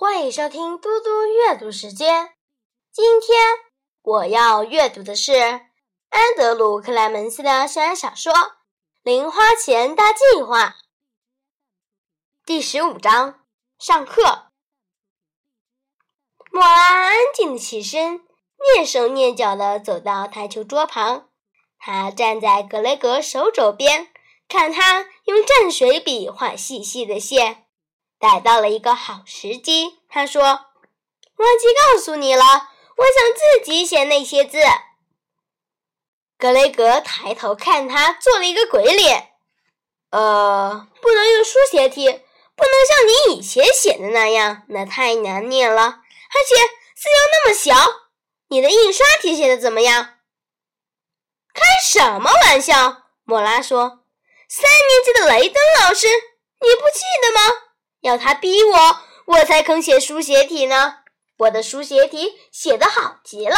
欢迎收听嘟嘟阅读时间。今天我要阅读的是安德鲁·克莱门斯的校园小说《零花钱大计划》第十五章。上课，莫拉安静的起身，蹑手蹑脚的走到台球桌旁。他站在格雷格手肘边，看他用蘸水笔画细细的线。逮到了一个好时机，他说：“忘记告诉你了，我想自己写那些字。”格雷格抬头看他，做了一个鬼脸。“呃，不能用书写体，不能像你以前写的那样，那太难念了，而且字又那么小。你的印刷体写的怎么样？”“开什么玩笑！”莫拉说，“三年级的雷登老师，你不记得吗？”要他逼我，我才肯写书写体呢。我的书写体写得好极了。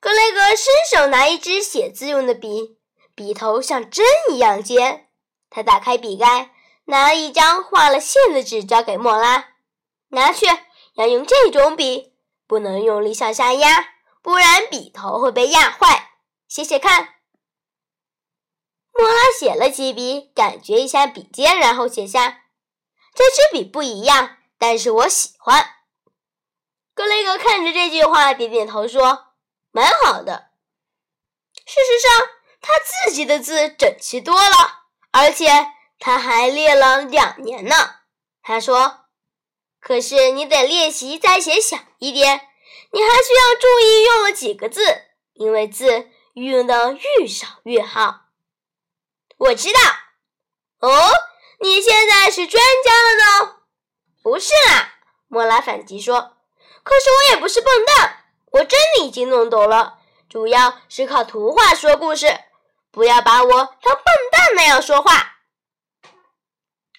格雷格伸手拿一支写字用的笔，笔头像针一样尖。他打开笔盖，拿了一张画了线的纸，交给莫拉：“拿去，要用这种笔，不能用力向下压，不然笔头会被压坏。写写看。”莫拉写了几笔，感觉一下笔尖，然后写下：“这支笔不一样，但是我喜欢。”格雷格看着这句话，点点头说：“蛮好的。”事实上，他自己的字整齐多了，而且他还练了两年呢。他说：“可是你得练习再写小一点，你还需要注意用了几个字，因为字用的愈少越好。”我知道，哦，你现在是专家了呢？不是啦，莫拉反击说。可是我也不是笨蛋，我真的已经弄懂了，主要是靠图画说故事。不要把我当笨蛋那样说话。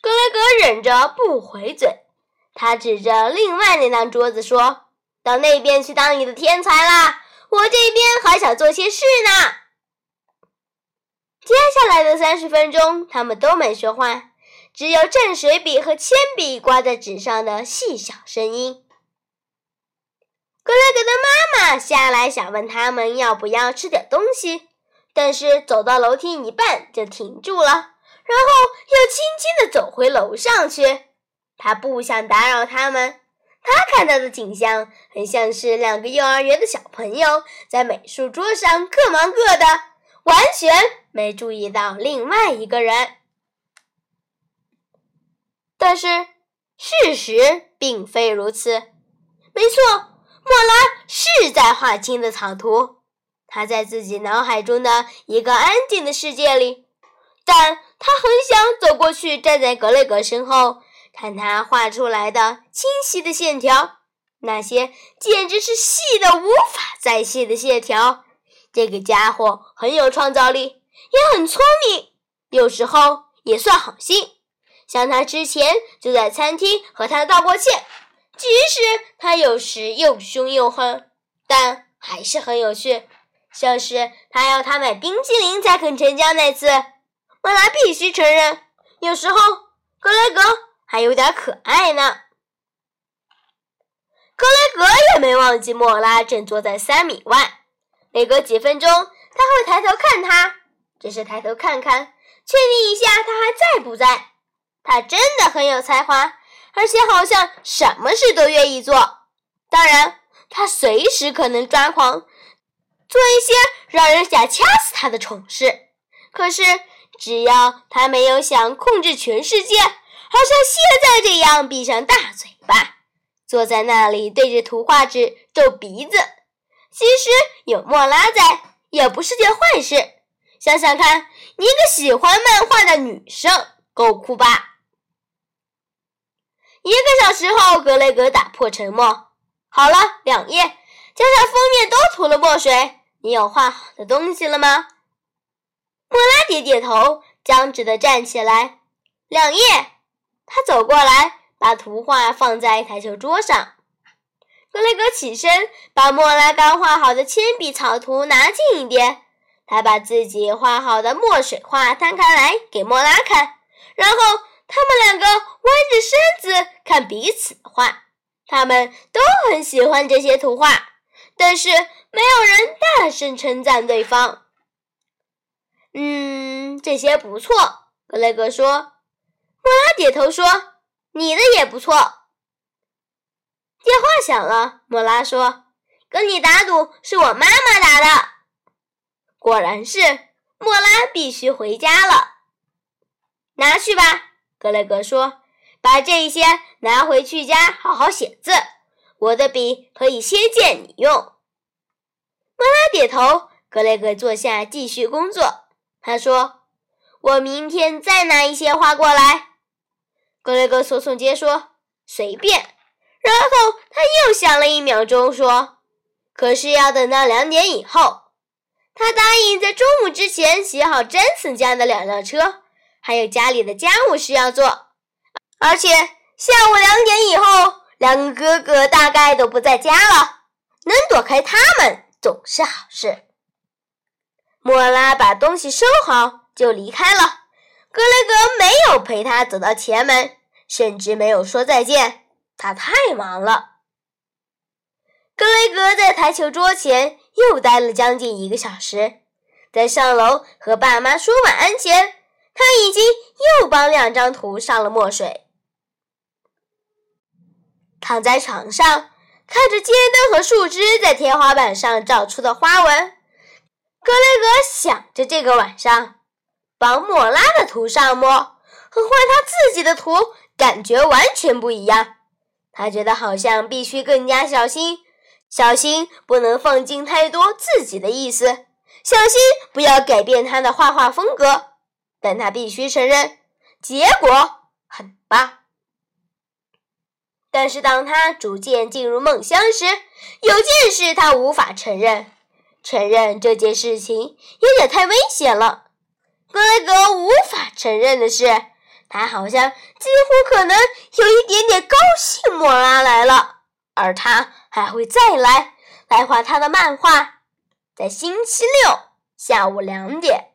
格雷格忍着不回嘴，他指着另外那张桌子说：“到那边去当你的天才啦，我这边还想做些事呢。”接下来的三十分钟，他们都没说话，只有蘸水笔和铅笔刮在纸上的细小声音。格雷格的妈妈下来想问他们要不要吃点东西，但是走到楼梯一半就停住了，然后又轻轻地走回楼上去。他不想打扰他们。他看到的景象很像是两个幼儿园的小朋友在美术桌上各忙各的，完全。没注意到另外一个人，但是事实并非如此。没错，莫拉是在画青的草图，他在自己脑海中的一个安静的世界里，但他很想走过去，站在格雷格身后，看他画出来的清晰的线条，那些简直是细的无法再细的线条。这个家伙很有创造力。也很聪明，有时候也算好心。像他之前就在餐厅和他道过歉，即使他有时又凶又狠，但还是很有趣。像是他要他买冰淇淋才肯成交那次，莫拉必须承认，有时候格雷格还有点可爱呢。格雷格也没忘记莫拉正坐在三米外，每隔几分钟他会抬头看他。只是抬头看看，确定一下他还在不在。他真的很有才华，而且好像什么事都愿意做。当然，他随时可能抓狂，做一些让人想掐死他的蠢事。可是，只要他没有想控制全世界，好像现在这样闭上大嘴巴，坐在那里对着图画纸皱鼻子，其实有莫拉在也不是件坏事。想想看，一个喜欢漫画的女生，够酷吧？一个小时后，格雷格打破沉默：“好了，两页，加上封面都涂了墨水。你有画好的东西了吗？”莫拉点点头，僵直的站起来。两页，他走过来，把图画放在台球桌上。格雷格起身，把莫拉刚画好的铅笔草图拿近一点。他把自己画好的墨水画摊开来给莫拉看，然后他们两个弯着身子看彼此的画。他们都很喜欢这些图画，但是没有人大声称赞对方。嗯，这些不错，格雷格说。莫拉点头说：“你的也不错。”电话响了，莫拉说：“跟你打赌是我妈妈打的。”果然是，莫拉必须回家了。拿去吧，格雷格说：“把这些拿回去家好好写字。我的笔可以先借你用。”莫拉点头，格雷格坐下继续工作。他说：“我明天再拿一些花过来。”格雷格耸耸肩说：“随便。”然后他又想了一秒钟，说：“可是要等到两点以后。”他答应在中午之前洗好詹森家的两辆车。还有家里的家务事要做，而且下午两点以后，两个哥哥大概都不在家了，能躲开他们总是好事。莫拉把东西收好就离开了，格雷格没有陪他走到前门，甚至没有说再见，他太忙了。格雷格在台球桌前又待了将近一个小时，在上楼和爸妈说晚安前。他已经又帮两张图上了墨水，躺在床上看着街灯和树枝在天花板上照出的花纹，格雷格想着这个晚上帮莫拉的图上墨和画他自己的图感觉完全不一样。他觉得好像必须更加小心，小心不能放进太多自己的意思，小心不要改变他的画画风格。但他必须承认，结果很棒。但是当他逐渐进入梦乡时，有件事他无法承认，承认这件事情有点太危险了。格雷格无法承认的是，他好像几乎可能有一点点高兴莫拉来了，而他还会再来，来画他的漫画，在星期六下午两点。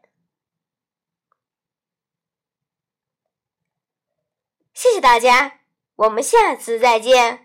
谢谢大家，我们下次再见。